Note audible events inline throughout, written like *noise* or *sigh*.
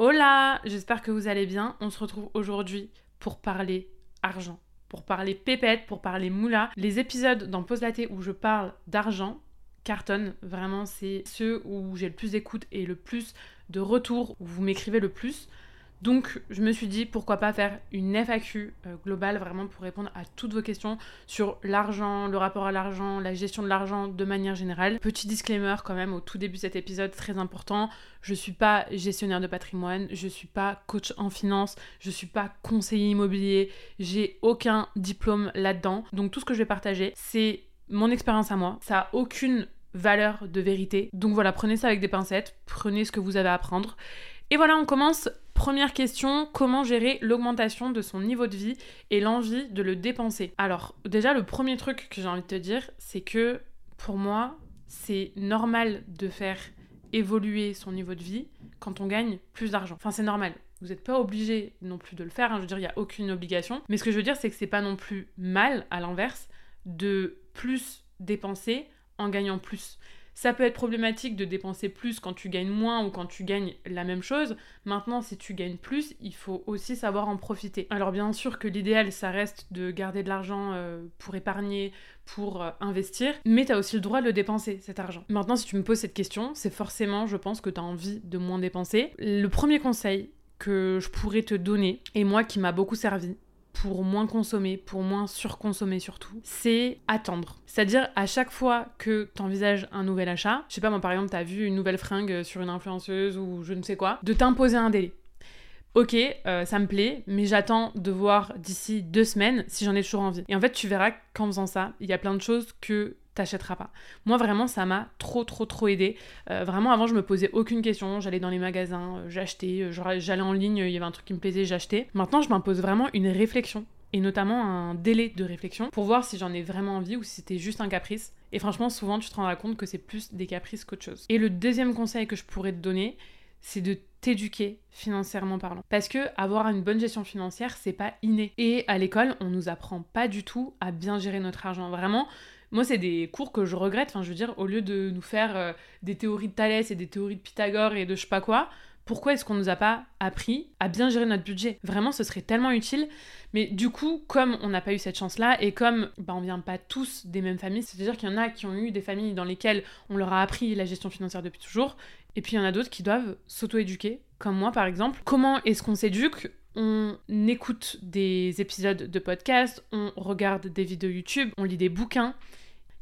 Hola, j'espère que vous allez bien. On se retrouve aujourd'hui pour parler argent, pour parler pépette, pour parler moula. Les épisodes dans Pause Laté où je parle d'argent cartonnent. Vraiment, c'est ceux où j'ai le plus d'écoute et le plus de retours, où vous m'écrivez le plus. Donc je me suis dit pourquoi pas faire une FAQ euh, globale vraiment pour répondre à toutes vos questions sur l'argent, le rapport à l'argent, la gestion de l'argent de manière générale. Petit disclaimer quand même au tout début de cet épisode très important, je suis pas gestionnaire de patrimoine, je suis pas coach en finance, je suis pas conseiller immobilier, j'ai aucun diplôme là-dedans. Donc tout ce que je vais partager, c'est mon expérience à moi. Ça a aucune valeur de vérité. Donc voilà, prenez ça avec des pincettes, prenez ce que vous avez à apprendre. Et voilà, on commence Première question, comment gérer l'augmentation de son niveau de vie et l'envie de le dépenser? Alors déjà le premier truc que j'ai envie de te dire, c'est que pour moi, c'est normal de faire évoluer son niveau de vie quand on gagne plus d'argent. Enfin c'est normal. Vous n'êtes pas obligé non plus de le faire, hein. je veux dire, il n'y a aucune obligation. Mais ce que je veux dire, c'est que c'est pas non plus mal, à l'inverse, de plus dépenser en gagnant plus. Ça peut être problématique de dépenser plus quand tu gagnes moins ou quand tu gagnes la même chose. Maintenant, si tu gagnes plus, il faut aussi savoir en profiter. Alors bien sûr que l'idéal, ça reste de garder de l'argent euh, pour épargner, pour euh, investir, mais tu as aussi le droit de le dépenser, cet argent. Maintenant, si tu me poses cette question, c'est forcément, je pense, que tu as envie de moins dépenser. Le premier conseil que je pourrais te donner, et moi qui m'a beaucoup servi, pour moins consommer, pour moins surconsommer surtout, c'est attendre. C'est-à-dire à chaque fois que tu un nouvel achat, je sais pas moi par exemple tu vu une nouvelle fringue sur une influenceuse ou je ne sais quoi, de t'imposer un délai. Ok, euh, ça me plaît, mais j'attends de voir d'ici deux semaines si j'en ai toujours envie. Et en fait, tu verras qu'en faisant ça, il y a plein de choses que t'achèteras pas. Moi vraiment ça m'a trop trop trop aidé. Euh, vraiment avant je me posais aucune question, j'allais dans les magasins, euh, j'achetais, euh, j'allais en ligne, il y avait un truc qui me plaisait, j'achetais. Maintenant je m'impose vraiment une réflexion et notamment un délai de réflexion pour voir si j'en ai vraiment envie ou si c'était juste un caprice. Et franchement souvent tu te rendras compte que c'est plus des caprices qu'autre chose. Et le deuxième conseil que je pourrais te donner, c'est de t'éduquer financièrement parlant. Parce que avoir une bonne gestion financière, c'est pas inné. Et à l'école, on nous apprend pas du tout à bien gérer notre argent. Vraiment, moi, c'est des cours que je regrette. Enfin, je veux dire, au lieu de nous faire euh, des théories de Thalès et des théories de Pythagore et de je sais pas quoi, pourquoi est-ce qu'on nous a pas appris à bien gérer notre budget? Vraiment, ce serait tellement utile. Mais du coup, comme on n'a pas eu cette chance-là et comme bah, on vient pas tous des mêmes familles, c'est-à-dire qu'il y en a qui ont eu des familles dans lesquelles on leur a appris la gestion financière depuis toujours, et puis il y en a d'autres qui doivent s'auto-éduquer, comme moi par exemple. Comment est-ce qu'on s'éduque? On écoute des épisodes de podcast, on regarde des vidéos YouTube, on lit des bouquins.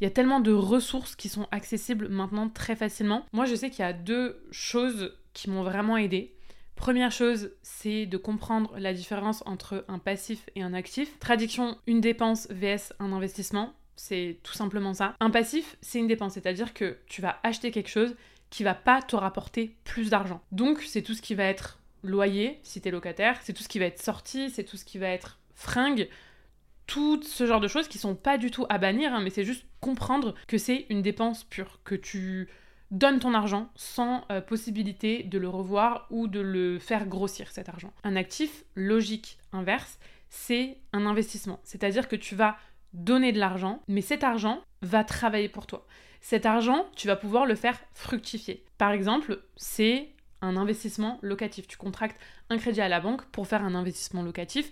Il y a tellement de ressources qui sont accessibles maintenant très facilement. Moi, je sais qu'il y a deux choses qui m'ont vraiment aidé. Première chose, c'est de comprendre la différence entre un passif et un actif. Traduction, une dépense vs un investissement. C'est tout simplement ça. Un passif, c'est une dépense, c'est-à-dire que tu vas acheter quelque chose qui va pas te rapporter plus d'argent. Donc, c'est tout ce qui va être loyer, si tu es locataire, c'est tout ce qui va être sorti, c'est tout ce qui va être fringue, tout ce genre de choses qui sont pas du tout à bannir, hein, mais c'est juste comprendre que c'est une dépense pure, que tu donnes ton argent sans euh, possibilité de le revoir ou de le faire grossir cet argent. Un actif logique inverse, c'est un investissement, c'est-à-dire que tu vas donner de l'argent, mais cet argent va travailler pour toi. Cet argent, tu vas pouvoir le faire fructifier. Par exemple, c'est un investissement locatif. Tu contractes un crédit à la banque pour faire un investissement locatif.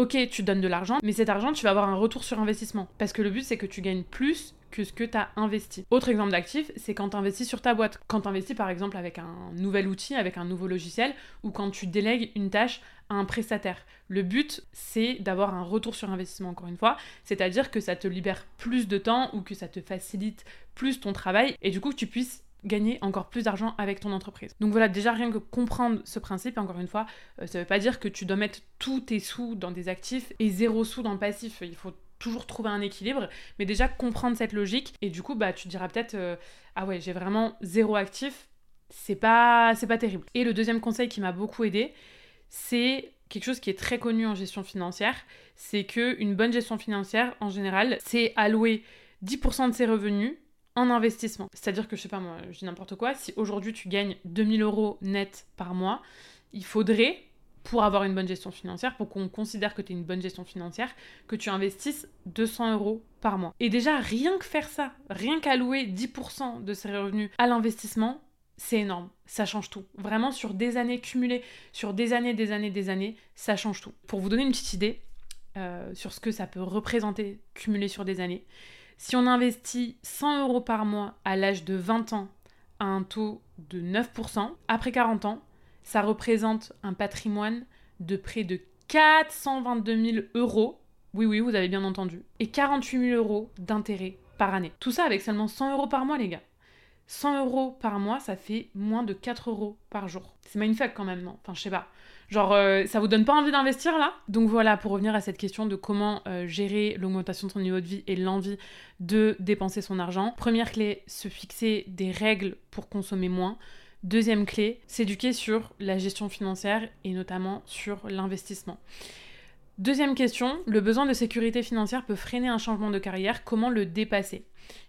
Ok, tu donnes de l'argent, mais cet argent, tu vas avoir un retour sur investissement. Parce que le but, c'est que tu gagnes plus que ce que tu as investi. Autre exemple d'actif, c'est quand tu investis sur ta boîte. Quand tu investis par exemple avec un nouvel outil, avec un nouveau logiciel, ou quand tu délègues une tâche à un prestataire. Le but, c'est d'avoir un retour sur investissement, encore une fois, c'est-à-dire que ça te libère plus de temps ou que ça te facilite plus ton travail et du coup que tu puisses gagner encore plus d'argent avec ton entreprise. Donc voilà, déjà rien que comprendre ce principe, encore une fois, euh, ça veut pas dire que tu dois mettre tous tes sous dans des actifs et zéro sous dans le passif. Il faut toujours trouver un équilibre, mais déjà comprendre cette logique, et du coup, bah, tu diras peut-être, euh, ah ouais, j'ai vraiment zéro actif, c'est pas, c'est pas terrible. Et le deuxième conseil qui m'a beaucoup aidé, c'est quelque chose qui est très connu en gestion financière, c'est que une bonne gestion financière, en général, c'est allouer 10% de ses revenus en investissement. C'est-à-dire que, je sais pas moi, je dis n'importe quoi, si aujourd'hui tu gagnes 2000 euros net par mois, il faudrait, pour avoir une bonne gestion financière, pour qu'on considère que tu es une bonne gestion financière, que tu investisses 200 euros par mois. Et déjà, rien que faire ça, rien qu'allouer 10% de ses revenus à l'investissement, c'est énorme. Ça change tout. Vraiment, sur des années cumulées, sur des années, des années, des années, ça change tout. Pour vous donner une petite idée euh, sur ce que ça peut représenter cumulé sur des années, si on investit 100 euros par mois à l'âge de 20 ans à un taux de 9%, après 40 ans, ça représente un patrimoine de près de 422 000 euros. Oui, oui, vous avez bien entendu. Et 48 000 euros d'intérêt par année. Tout ça avec seulement 100 euros par mois, les gars. 100 euros par mois, ça fait moins de 4 euros par jour. C'est magnifique quand même, non? Enfin, je sais pas. Genre, euh, ça vous donne pas envie d'investir là? Donc voilà, pour revenir à cette question de comment euh, gérer l'augmentation de son niveau de vie et l'envie de dépenser son argent. Première clé, se fixer des règles pour consommer moins. Deuxième clé, s'éduquer sur la gestion financière et notamment sur l'investissement. Deuxième question, le besoin de sécurité financière peut freiner un changement de carrière, comment le dépasser?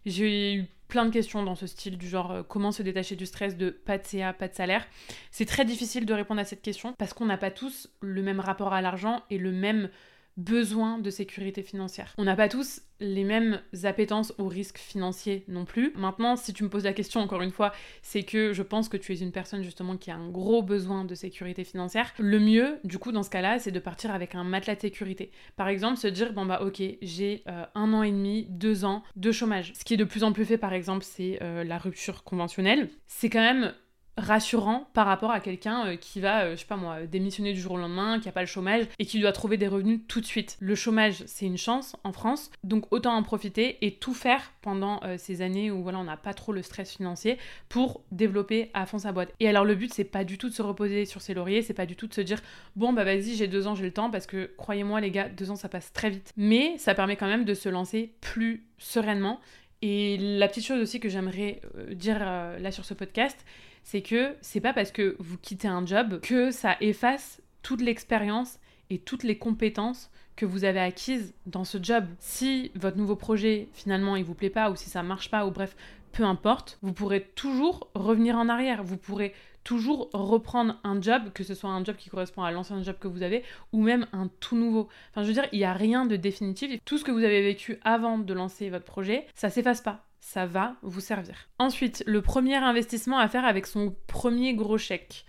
J'ai eu plein de questions dans ce style du genre euh, comment se détacher du stress de pas de CA, pas de salaire. C'est très difficile de répondre à cette question parce qu'on n'a pas tous le même rapport à l'argent et le même besoin de sécurité financière. On n'a pas tous les mêmes appétences au risque financier non plus. Maintenant, si tu me poses la question encore une fois, c'est que je pense que tu es une personne justement qui a un gros besoin de sécurité financière. Le mieux, du coup, dans ce cas-là, c'est de partir avec un matelas de sécurité. Par exemple, se dire, bon bah ok, j'ai euh, un an et demi, deux ans de chômage. Ce qui est de plus en plus fait, par exemple, c'est euh, la rupture conventionnelle. C'est quand même rassurant par rapport à quelqu'un euh, qui va, euh, je sais pas moi, démissionner du jour au lendemain, qui a pas le chômage et qui doit trouver des revenus tout de suite. Le chômage, c'est une chance en France, donc autant en profiter et tout faire pendant euh, ces années où voilà, on n'a pas trop le stress financier pour développer à fond sa boîte. Et alors le but, c'est pas du tout de se reposer sur ses lauriers, c'est pas du tout de se dire bon bah vas-y, j'ai deux ans, j'ai le temps parce que croyez-moi les gars, deux ans ça passe très vite. Mais ça permet quand même de se lancer plus sereinement. Et la petite chose aussi que j'aimerais dire là sur ce podcast, c'est que c'est pas parce que vous quittez un job que ça efface toute l'expérience et toutes les compétences que vous avez acquises dans ce job. Si votre nouveau projet finalement il vous plaît pas ou si ça marche pas ou bref, peu importe, vous pourrez toujours revenir en arrière, vous pourrez toujours reprendre un job, que ce soit un job qui correspond à l'ancien job que vous avez ou même un tout nouveau. Enfin, je veux dire, il n'y a rien de définitif. Tout ce que vous avez vécu avant de lancer votre projet, ça s'efface pas ça va vous servir. Ensuite, le premier investissement à faire avec son premier gros chèque.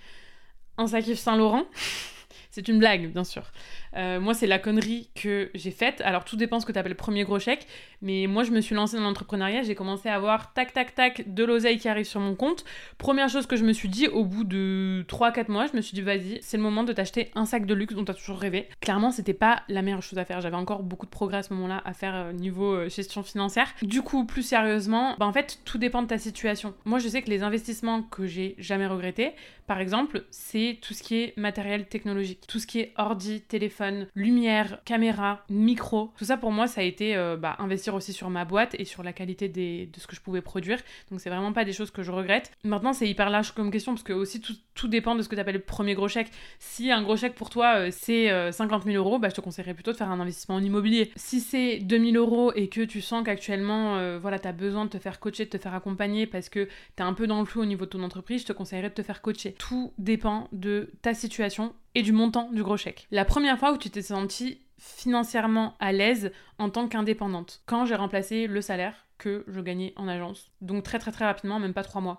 Un sac Saint Laurent. C'est une blague, bien sûr. Euh, moi, c'est la connerie que j'ai faite. Alors, tout dépend ce que tu appelles premier gros chèque. Mais moi, je me suis lancée dans l'entrepreneuriat. J'ai commencé à avoir tac, tac, tac de l'oseille qui arrive sur mon compte. Première chose que je me suis dit, au bout de 3-4 mois, je me suis dit, vas-y, c'est le moment de t'acheter un sac de luxe dont tu as toujours rêvé. Clairement, c'était pas la meilleure chose à faire. J'avais encore beaucoup de progrès à ce moment-là à faire euh, niveau euh, gestion financière. Du coup, plus sérieusement, bah, en fait, tout dépend de ta situation. Moi, je sais que les investissements que j'ai jamais regrettés, par exemple, c'est tout ce qui est matériel technologique, tout ce qui est ordi, téléphone, lumière, caméra, micro. Tout ça pour moi, ça a été euh, bah, investir aussi sur ma boîte et sur la qualité de ce que je pouvais produire. Donc c'est vraiment pas des choses que je regrette. Maintenant, c'est hyper large comme question parce que aussi tout, dépend de ce que tu le premier gros chèque. Si un gros chèque pour toi euh, c'est 50 euh, 000 euros, bah, je te conseillerais plutôt de faire un investissement en immobilier. Si c'est 2000 euros et que tu sens qu'actuellement voilà, tu as besoin de te faire coacher, de te faire accompagner parce que tu es un peu dans le flou au niveau de ton entreprise, je te conseillerais de te faire coacher tout dépend de ta situation et du montant du gros chèque. La première fois où tu t'es sentie financièrement à l'aise en tant qu'indépendante, quand j'ai remplacé le salaire que je gagnais en agence. Donc très très très rapidement, même pas trois mois.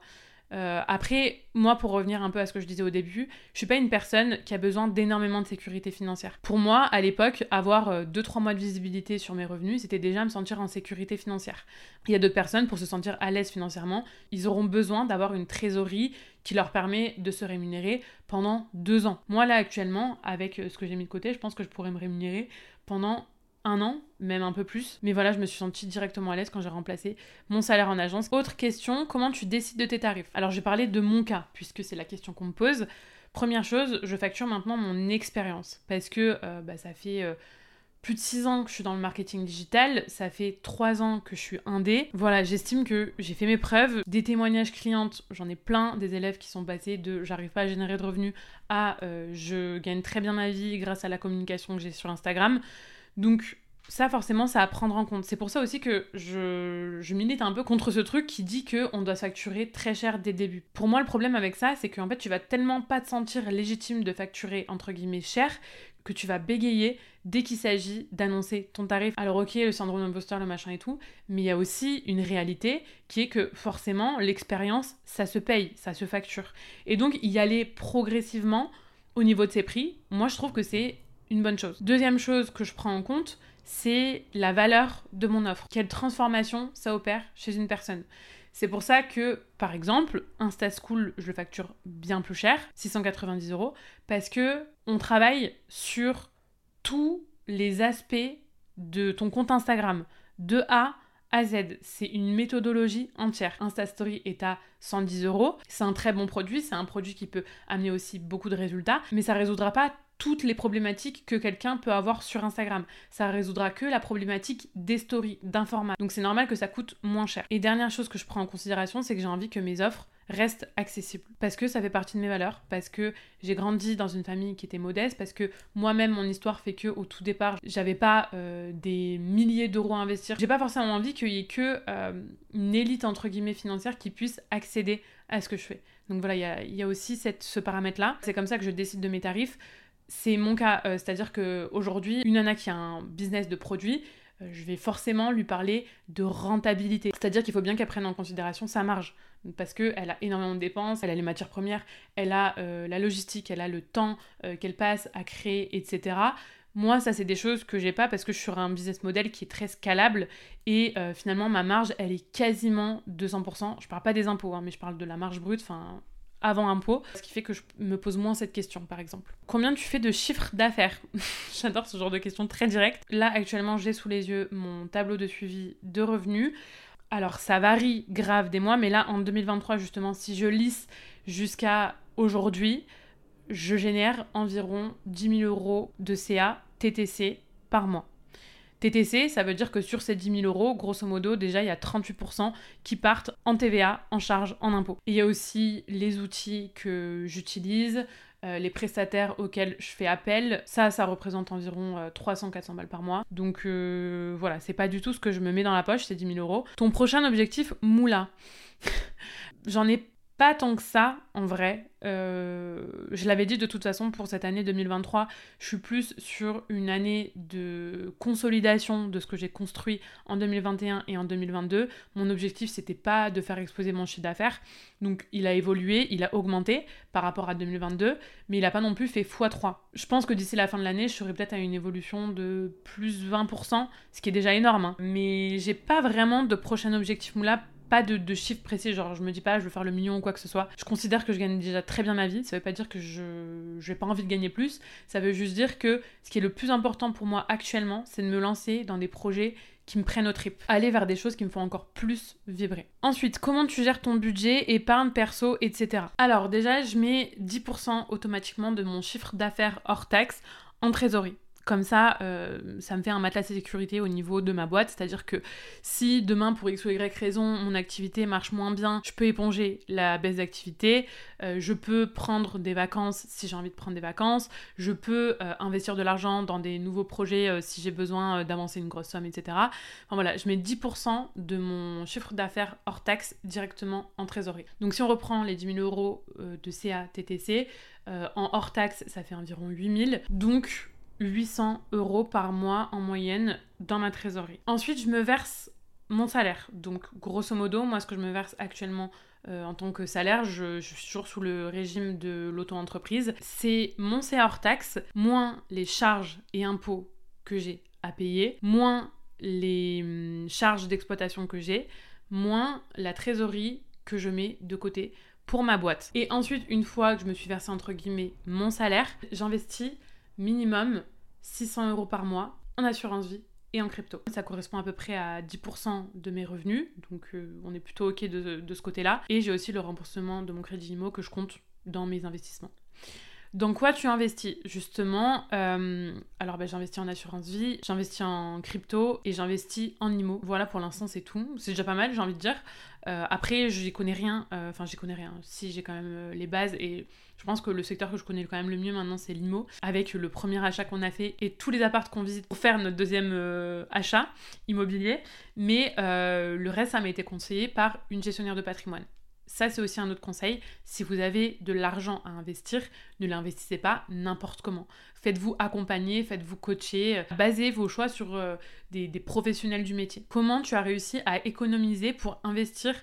Euh, après, moi, pour revenir un peu à ce que je disais au début, je suis pas une personne qui a besoin d'énormément de sécurité financière. Pour moi, à l'époque, avoir 2-3 euh, mois de visibilité sur mes revenus, c'était déjà me sentir en sécurité financière. Il y a d'autres personnes, pour se sentir à l'aise financièrement, ils auront besoin d'avoir une trésorerie qui leur permet de se rémunérer pendant deux ans. Moi, là, actuellement, avec euh, ce que j'ai mis de côté, je pense que je pourrais me rémunérer pendant un an, même un peu plus. Mais voilà, je me suis sentie directement à l'aise quand j'ai remplacé mon salaire en agence. Autre question, comment tu décides de tes tarifs? Alors, je vais parler de mon cas, puisque c'est la question qu'on me pose. Première chose, je facture maintenant mon expérience, parce que euh, bah, ça fait... Euh, plus de 6 ans que je suis dans le marketing digital, ça fait 3 ans que je suis indé. Voilà, j'estime que j'ai fait mes preuves. Des témoignages clientes, j'en ai plein, des élèves qui sont passés de j'arrive pas à générer de revenus à euh, je gagne très bien ma vie grâce à la communication que j'ai sur Instagram. Donc ça forcément ça à prendre en compte. C'est pour ça aussi que je, milite un peu contre ce truc qui dit qu'on doit facturer très cher dès le début. Pour moi le problème avec ça c'est qu'en fait tu vas tellement pas te sentir légitime de facturer entre guillemets cher que tu vas bégayer dès qu'il s'agit d'annoncer ton tarif. Alors ok, le syndrome d'imposteur, le machin et tout, mais il y a aussi une réalité qui est que forcément l'expérience, ça se paye, ça se facture. Et donc y aller progressivement au niveau de ses prix, moi je trouve que c'est une bonne chose. Deuxième chose que je prends en compte, c'est la valeur de mon offre. Quelle transformation ça opère chez une personne. C'est pour ça que, par exemple, Insta School, je le facture bien plus cher, 690 euros, parce que on travaille sur tous les aspects de ton compte Instagram, de A à Z. C'est une méthodologie entière. Insta Story est à 110 euros. C'est un très bon produit, c'est un produit qui peut amener aussi beaucoup de résultats, mais ça résoudra pas toutes les problématiques que quelqu'un peut avoir sur Instagram. Ça résoudra que la problématique des stories, d'informats. Donc c'est normal que ça coûte moins cher. Et dernière chose que je prends en considération, c'est que j'ai envie que mes offres restent accessibles. Parce que ça fait partie de mes valeurs, parce que j'ai grandi dans une famille qui était modeste, parce que moi-même mon histoire fait que au tout départ, j'avais pas euh, des milliers d'euros à investir. J'ai pas forcément envie qu'il y ait que euh, une élite entre guillemets financière qui puisse accéder à ce que je fais. Donc voilà, il y a, aussi ce paramètre-là. C'est comme ça que je décide de mes tarifs. C'est mon cas, euh, c'est-à-dire qu'aujourd'hui, une nana qui a un business de produits, euh, je vais forcément lui parler de rentabilité. C'est-à-dire qu'il faut bien qu'elle prenne en considération sa marge. Parce qu'elle a énormément de dépenses, elle a les matières premières, elle a euh, la logistique, elle a le temps qu'elle passe à créer, etc. Moi, ça, c'est des choses que j'ai pas parce que je suis sur un business model qui est très scalable et finalement, ma marge, elle est quasiment 200%. Je parle pas des impôts, hein, mais je parle de la marge brute, enfin, avant impôt, ce qui fait que je me pose moins cette question par exemple. Combien tu fais de chiffre d'affaires *laughs* J'adore ce genre de questions très directes. Là actuellement j'ai sous les yeux mon tableau de suivi de revenus. Alors ça varie grave des mois, mais là en 2023 justement, si je lisse jusqu'à aujourd'hui, je génère environ 10 000 euros de CA TTC par mois. TTC, ça veut dire que sur ces 10 000 euros, grosso modo, déjà, il y a 38% qui partent en TVA, en charge, en impôt. Il y a aussi les outils que j'utilise, euh, les prestataires auxquels je fais appel, ça, ça représente environ 300-400 euh, balles par mois. Donc euh, voilà, c'est pas du tout ce que je me mets dans la poche, c'est 10 000 euros. Ton prochain objectif, moula. *laughs* J'en ai pas tant que ça, en vrai. Euh, je l'avais dit de toute façon pour cette année 2023, je suis plus sur une année de consolidation de ce que j'ai construit en 2021 et en 2022. Mon objectif, c'était pas de faire exploser mon chiffre d'affaires. Donc il a évolué, il a augmenté par rapport à 2022, mais il a pas non plus fait x3. Je pense que d'ici la fin de l'année, je serai peut-être à une évolution de plus 20%, ce qui est déjà énorme. Hein. Mais j'ai pas vraiment de prochain objectif moula pas de, de chiffre précis, genre je me dis pas je veux faire le million ou quoi que ce soit. Je considère que je gagne déjà très bien ma vie, ça veut pas dire que je j'ai pas envie de gagner plus, ça veut juste dire que ce qui est le plus important pour moi actuellement, c'est de me lancer dans des projets qui me prennent au trip. Aller vers des choses qui me font encore plus vibrer. Ensuite, comment tu gères ton budget, épargne, perso, etc. Alors déjà, je mets 10% automatiquement de mon chiffre d'affaires hors taxe en trésorerie. Comme ça, euh, ça me fait un matelas de sécurité au niveau de ma boîte. C'est-à-dire que si demain, pour X ou Y raison, mon activité marche moins bien, je peux éponger la baisse d'activité. Euh, je peux prendre des vacances si j'ai envie de prendre des vacances. Je peux euh, investir de l'argent dans des nouveaux projets si j'ai besoin d'avancer une grosse somme, etc. Enfin voilà, je mets 10% de mon chiffre d'affaires hors taxe directement en trésorerie. Donc si on reprend les 10 000 euros de CA TTC, en hors taxe, ça fait environ 8 000. Donc 800 euros par mois en moyenne dans ma trésorerie. Ensuite, je me verse mon salaire. Donc, grosso modo, moi, ce que je me verse actuellement euh, en tant que salaire, je, suis toujours sous le régime de l'auto-entreprise. C'est mon CA hors taxe, moins les charges et impôts que j'ai à payer, moins les hum, charges d'exploitation que j'ai, moins la trésorerie que je mets de côté pour ma boîte. Et ensuite, une fois que je me suis versé entre guillemets mon salaire, j'investis minimum 600 euros par mois en assurance vie et en crypto. Ça correspond à peu près à 10% de mes revenus, donc euh, on est plutôt ok de, ce côté-là. Et j'ai aussi le remboursement de mon crédit IMO que je compte dans mes investissements. Dans quoi tu investis? Justement, euh, alors ben, j'investis en assurance vie, j'investis en crypto et j'investis en IMO. Voilà pour l'instant c'est tout. C'est déjà pas mal j'ai envie de dire. Euh, après j'y connais rien, enfin j'y connais rien. Si j'ai quand même les bases et je pense que le secteur que je connais quand même le mieux maintenant, c'est l'IMO, avec le premier achat qu'on a fait et tous les apparts qu'on visite pour faire notre deuxième euh, achat immobilier. Mais euh, le reste, ça m'a été conseillé par une gestionnaire de patrimoine. Ça, c'est aussi un autre conseil. Si vous avez de l'argent à investir, ne l'investissez pas n'importe comment. Faites-vous accompagner, faites-vous coacher, euh, basez vos choix sur euh, des, professionnels du métier. Comment tu as réussi à économiser pour investir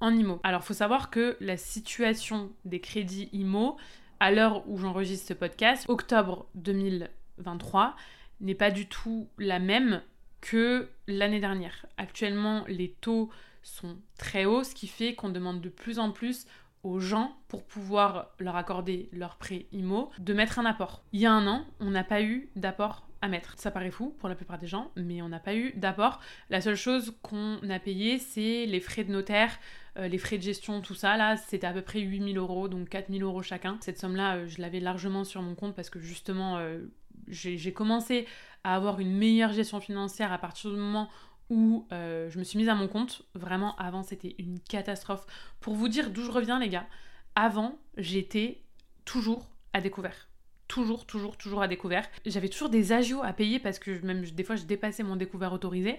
en IMO Alors, faut savoir que la situation des crédits IMO, à l'heure où j'enregistre ce podcast, octobre 2023, n'est pas du tout la même que l'année dernière. Actuellement, les taux sont très hauts, ce qui fait qu'on demande de plus en plus aux gens pour pouvoir leur accorder leur prêt IMO de mettre un apport. Il y a un an, on n'a pas eu d'apport à mettre. Ça paraît fou pour la plupart des gens, mais on n'a pas eu d'apport. La seule chose qu'on a payé, c'est les frais de notaire, euh, les frais de gestion, tout ça. Là, c'était à peu près 8000 euros, donc 4000 euros chacun. Cette somme-là, euh, je l'avais largement sur mon compte parce que justement, euh, j'ai commencé à avoir une meilleure gestion financière à partir du moment où euh, je me suis mise à mon compte. Vraiment, avant, c'était une catastrophe. Pour vous dire d'où je reviens, les gars, avant, j'étais toujours à découvert toujours, toujours, toujours à découvert. J'avais toujours des agios à payer parce que même des fois je dépassais mon découvert autorisé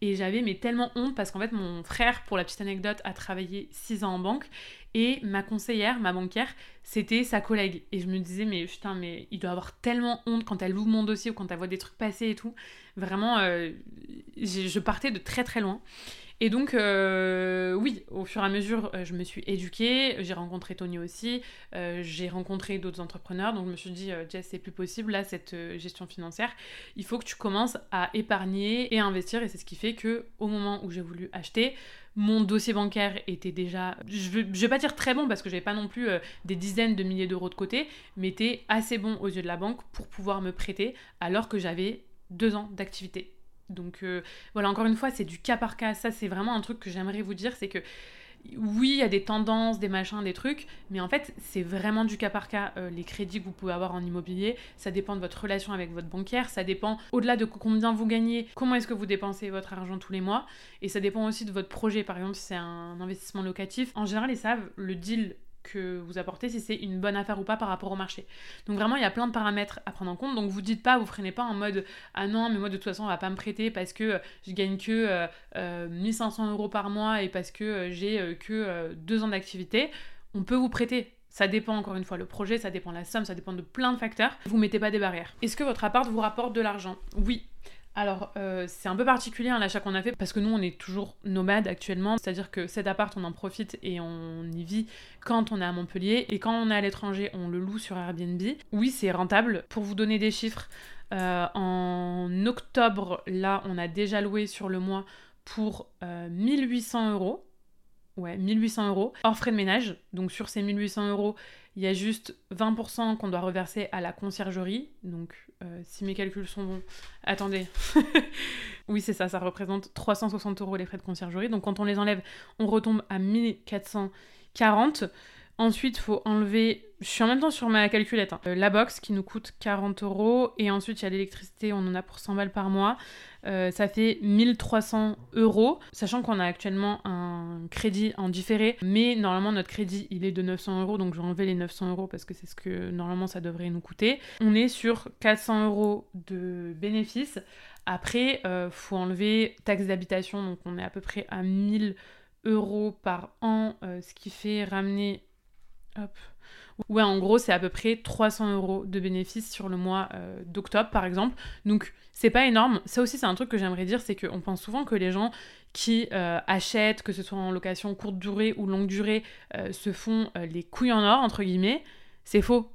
et j'avais mais tellement honte parce qu'en fait mon frère, pour la petite anecdote, a travaillé 6 ans en banque et ma conseillère, ma banquière, c'était sa collègue et je me disais mais putain mais il doit avoir tellement honte quand elle ouvre mon dossier ou quand elle voit des trucs passer et tout. Vraiment, euh, je partais de très très loin. Et donc, euh, oui, au fur et à mesure, euh, je me suis éduquée, j'ai rencontré Tony aussi, euh, j'ai rencontré d'autres entrepreneurs, donc je me suis dit, Jess, c'est plus possible, là, cette gestion financière, il faut que tu commences à épargner et à investir, et c'est ce qui fait que au moment où j'ai voulu acheter, mon dossier bancaire était déjà, je vais, vais pas dire très bon parce que j'avais pas non plus des dizaines de milliers d'euros de côté, mais était assez bon aux yeux de la banque pour pouvoir me prêter alors que j'avais deux ans d'activité. Donc euh, voilà, encore une fois, c'est du cas par cas. Ça, c'est vraiment un truc que j'aimerais vous dire, c'est que oui, il y a des tendances, des machins, des trucs, mais en fait, c'est vraiment du cas par cas. Euh, les crédits que vous pouvez avoir en immobilier, ça dépend de votre relation avec votre banquière, ça dépend au-delà de combien vous gagnez, comment est-ce que vous dépensez votre argent tous les mois, et ça dépend aussi de votre projet. Par exemple, si c'est un investissement locatif, en général, ils savent le deal que vous apportez, si c'est une bonne affaire ou pas par rapport au marché. Donc vraiment, il y a plein de paramètres à prendre en compte. Donc vous dites pas, vous freinez pas en mode ah non, mais moi de toute façon, on va pas me prêter parce que je gagne que 1500 euh, euros par mois et parce que euh, j'ai euh, que deux ans d'activité. On peut vous prêter. Ça dépend encore une fois le projet, ça dépend la somme, ça dépend de plein de facteurs. Vous mettez pas des barrières. Est-ce que votre appart vous rapporte de l'argent? Oui, alors, euh, c'est un peu particulier hein, l'achat qu'on a fait parce que nous, on est toujours nomades actuellement. C'est-à-dire que cet appart, on en profite et on y vit quand on est à Montpellier. Et quand on est à l'étranger, on le loue sur Airbnb. Oui, c'est rentable. Pour vous donner des chiffres, euh, en octobre, là, on a déjà loué sur le mois pour 1800 euh, euros. Ouais, 1800 euros hors frais de ménage. Donc sur ces 1800 euros, il y a juste 20% qu'on doit reverser à la conciergerie. Donc euh, si mes calculs sont bons, attendez. *laughs* oui, c'est ça, ça représente 360 euros les frais de conciergerie. Donc quand on les enlève, on retombe à 1440. Ensuite, faut enlever. Je suis en même temps sur ma calculette. Hein. Euh, la box qui nous coûte 40 euros. Et ensuite, il y a l'électricité, on en a pour 100 balles par mois. Euh, ça fait 1300 euros. Sachant qu'on a actuellement un crédit en différé. Mais normalement, notre crédit, il est de 900 euros. Donc, je vais enlever les 900 euros parce que c'est ce que normalement ça devrait nous coûter. On est sur 400 euros de bénéfices. Après, il euh, faut enlever taxe d'habitation. Donc, on est à peu près à 1000 euros par an. ce qui fait ramener Ouais, en gros, c'est à peu près 300 euros de bénéfices sur le mois euh, d'octobre, par exemple. Donc, c'est pas énorme. Ça aussi, c'est un truc que j'aimerais dire, c'est qu'on pense souvent que les gens qui euh, achètent, que ce soit en location courte durée ou longue durée, euh, se font les couilles en or, entre guillemets. C'est faux.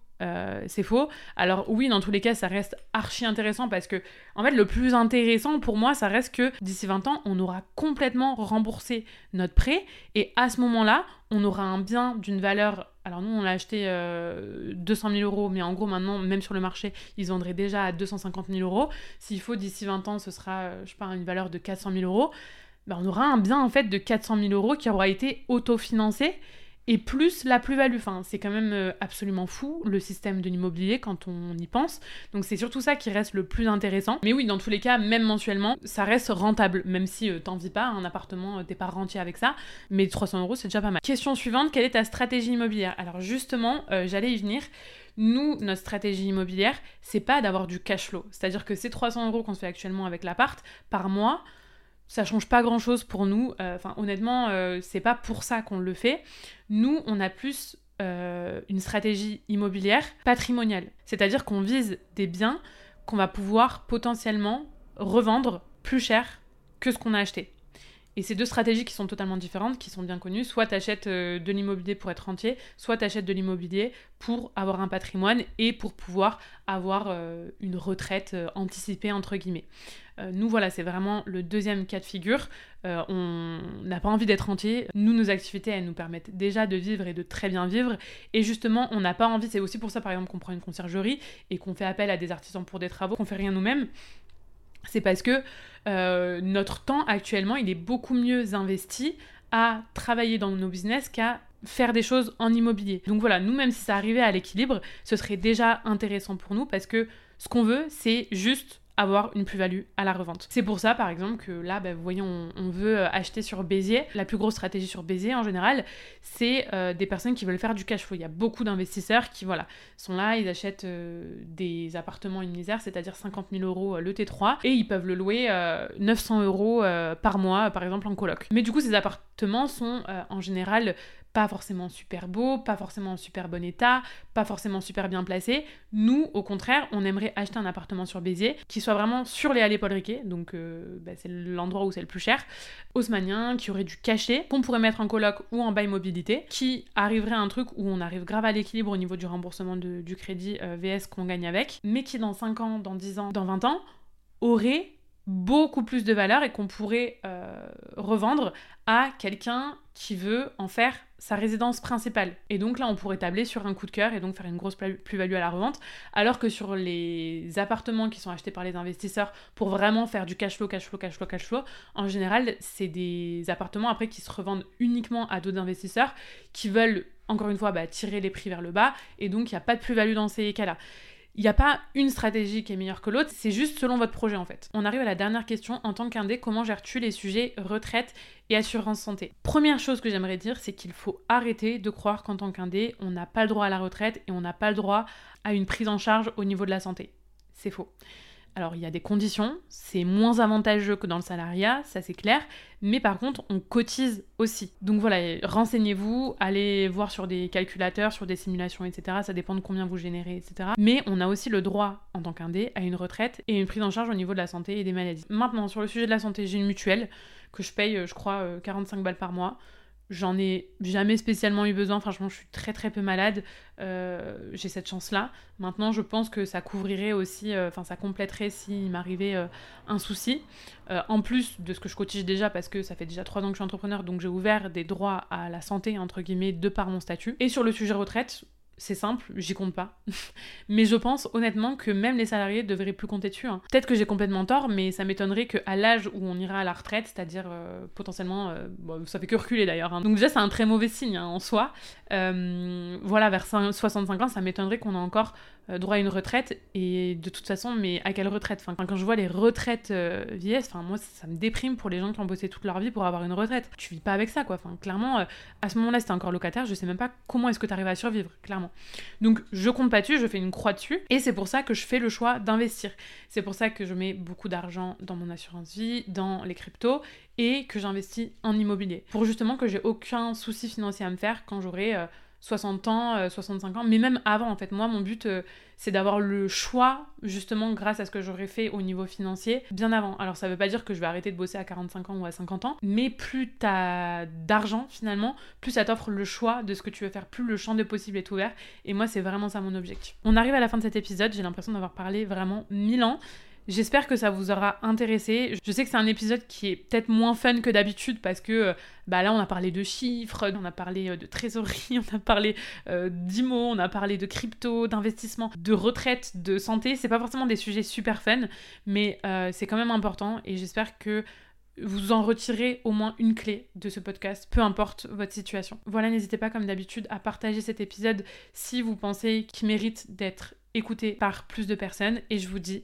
C'est faux. Alors oui, dans tous les cas, ça reste archi intéressant parce que, en fait, le plus intéressant pour moi, ça reste que d'ici 20 ans, on aura complètement remboursé notre prêt et à ce moment-là, on aura un bien d'une valeur. Alors nous, on l'a acheté 200 000 euros, mais en gros, maintenant, même sur le marché, ils vendraient déjà à 250 000 euros. S'il faut, d'ici 20 ans, ce sera, euh, je sais pas, une valeur de 400 000 euros. Ben, on aura un bien, en fait, de 400 000 euros qui aura été autofinancé et plus la plus-value. Enfin, c'est quand même euh, absolument fou le système de l'immobilier quand on y pense. Donc c'est surtout ça qui reste le plus intéressant. Mais oui, dans tous les cas, même mensuellement, ça reste rentable, même si euh, t'en vis pas, un appartement, euh, t'es pas rentier avec ça. Mais 300 euros, c'est déjà pas mal. Question suivante, quelle est ta stratégie immobilière? Alors justement, j'allais y venir. Nous, notre stratégie immobilière, c'est pas d'avoir du cash flow. C'est-à-dire que ces 300 euros qu'on se fait actuellement avec l'appart, par mois, ça change pas grand chose pour nous. Enfin, honnêtement, c'est pas pour ça qu'on le fait. Nous, on a plus une stratégie immobilière patrimoniale. C'est-à-dire qu'on vise des biens qu'on va pouvoir potentiellement revendre plus cher que ce qu'on a acheté. Et c'est deux stratégies qui sont totalement différentes, qui sont bien connues. Soit tu achètes euh, de l'immobilier pour être rentier, soit tu achètes de l'immobilier pour avoir un patrimoine et pour pouvoir avoir euh, une retraite euh, anticipée, entre guillemets. nous, voilà, c'est vraiment le deuxième cas de figure. on n'a pas envie d'être rentier. Nous, nos activités, elles nous permettent déjà de vivre et de très bien vivre. Et justement, on n'a pas envie, c'est aussi pour ça, par exemple, qu'on prend une conciergerie et qu'on fait appel à des artisans pour des travaux, qu'on fait rien nous-mêmes c'est parce que euh, notre temps actuellement, il est beaucoup mieux investi à travailler dans nos business qu'à faire des choses en immobilier. Donc voilà, nous, même si ça arrivait à l'équilibre, ce serait déjà intéressant pour nous parce que ce qu'on veut, c'est juste avoir une plus-value à la revente. C'est pour ça, par exemple, que là, bah, vous voyez, on, veut euh, acheter sur Béziers. La plus grosse stratégie sur Béziers, en général, c'est euh, des personnes qui veulent faire du cash flow. Il y a beaucoup d'investisseurs qui, voilà, sont là, ils achètent euh, des appartements unitaires, c'est-à-dire 50 000 euros le T3, et ils peuvent le louer 900 euros par mois, par exemple, en coloc. Mais du coup, ces appartements sont en général pas forcément super beau, pas forcément en super bon état, pas forcément super bien placé. Nous, au contraire, on aimerait acheter un appartement sur Béziers qui soit vraiment sur les allées Paul Riquet, donc euh, bah, c'est l'endroit où c'est le plus cher, haussmanien, qui aurait du cachet, qu'on pourrait mettre en coloc ou en bail mobilité, qui arriverait à un truc où on arrive grave à l'équilibre au niveau du remboursement du crédit euh, VS qu'on gagne avec, mais qui dans 5 ans, dans 10 ans, dans 20 ans, aurait beaucoup plus de valeur et qu'on pourrait euh, revendre à quelqu'un qui veut en faire sa résidence principale. Et donc là, on pourrait tabler sur un coup de cœur et donc faire une grosse plus-value à la revente, alors que sur les appartements qui sont achetés par les investisseurs pour vraiment faire du cash flow, cash flow, cash flow, cash flow, en général, c'est des appartements après qui se revendent uniquement à d'autres investisseurs qui veulent, encore une fois, bah, tirer les prix vers le bas, et donc il n'y a pas de plus-value dans ces cas-là. Il n'y a pas une stratégie qui est meilleure que l'autre, c'est juste selon votre projet en fait. On arrive à la dernière question. En tant qu'indé, comment gères-tu les sujets retraite et assurance santé? Première chose que j'aimerais dire, c'est qu'il faut arrêter de croire qu'en tant qu'indé, on n'a pas le droit à la retraite et on n'a pas le droit à une prise en charge au niveau de la santé. C'est faux. Alors il y a des conditions, c'est moins avantageux que dans le salariat, ça c'est clair, mais par contre on cotise aussi. Donc voilà, renseignez-vous, allez voir sur des calculateurs, sur des simulations, etc. Ça dépend de combien vous générez, etc. Mais on a aussi le droit en tant qu'indé à une retraite et une prise en charge au niveau de la santé et des maladies. Maintenant sur le sujet de la santé, j'ai une mutuelle que je paye, je crois, 45 euh, balles par mois. J'en ai jamais spécialement eu besoin, franchement je suis très très peu malade, euh, j'ai cette chance-là. Maintenant je pense que ça couvrirait aussi, euh, enfin ça compléterait s'il m'arrivait euh, un souci. en plus de ce que je cotise déjà parce que ça fait déjà trois ans que je suis entrepreneur, donc j'ai ouvert des droits à la santé entre guillemets de par mon statut. Et sur le sujet retraite, c'est simple, j'y compte pas. *laughs* mais je pense honnêtement que même les salariés devraient plus compter dessus. Hein. Peut-être que j'ai complètement tort, mais ça m'étonnerait qu'à l'âge où on ira à la retraite, c'est-à-dire euh, potentiellement, euh, ça fait que reculer d'ailleurs. Hein. Donc déjà c'est un très mauvais signe hein, en soi. Euh, voilà, vers 65 ans, ça m'étonnerait qu'on ait encore droit à une retraite. Et de toute façon, mais à quelle retraite? Quand je vois les retraites vieillesse, enfin, moi ça me déprime pour les gens qui ont bossé toute leur vie pour avoir une retraite. Tu vis pas avec ça quoi. Enfin, clairement, à ce moment-là, si t'es encore locataire, je sais même pas comment est-ce que tu arrives à survivre, clairement. Donc je compte pas dessus, je fais une croix dessus et c'est pour ça que je fais le choix d'investir. C'est pour ça que je mets beaucoup d'argent dans mon assurance vie, dans les cryptos et que j'investis en immobilier. Pour justement que j'ai aucun souci financier à me faire quand j'aurai 60 euh, ans, 65 euh, ans, mais même avant en fait. Moi mon but euh, c'est d'avoir le choix, justement, grâce à ce que j'aurais fait au niveau financier, bien avant. Alors, ça veut pas dire que je vais arrêter de bosser à 45 ans ou à 50 ans, mais plus t'as d'argent, finalement, plus ça t'offre le choix de ce que tu veux faire, plus le champ de possible est ouvert. Et moi, c'est vraiment ça mon objectif. On arrive à la fin de cet épisode, j'ai l'impression d'avoir parlé vraiment mille ans. J'espère que ça vous aura intéressé. Je sais que c'est un épisode qui est peut-être moins fun que d'habitude parce que euh, bah là on a parlé de chiffres, on a parlé euh, de trésorerie, *laughs* on a parlé euh, d'IMO, on a parlé de crypto, d'investissement, de retraite, de santé. C'est pas forcément des sujets super fun, mais c'est quand même important et j'espère que vous en retirez au moins une clé de ce podcast, peu importe votre situation. Voilà, n'hésitez pas comme d'habitude à partager cet épisode si vous pensez qu'il mérite d'être écouté par plus de personnes et je vous dis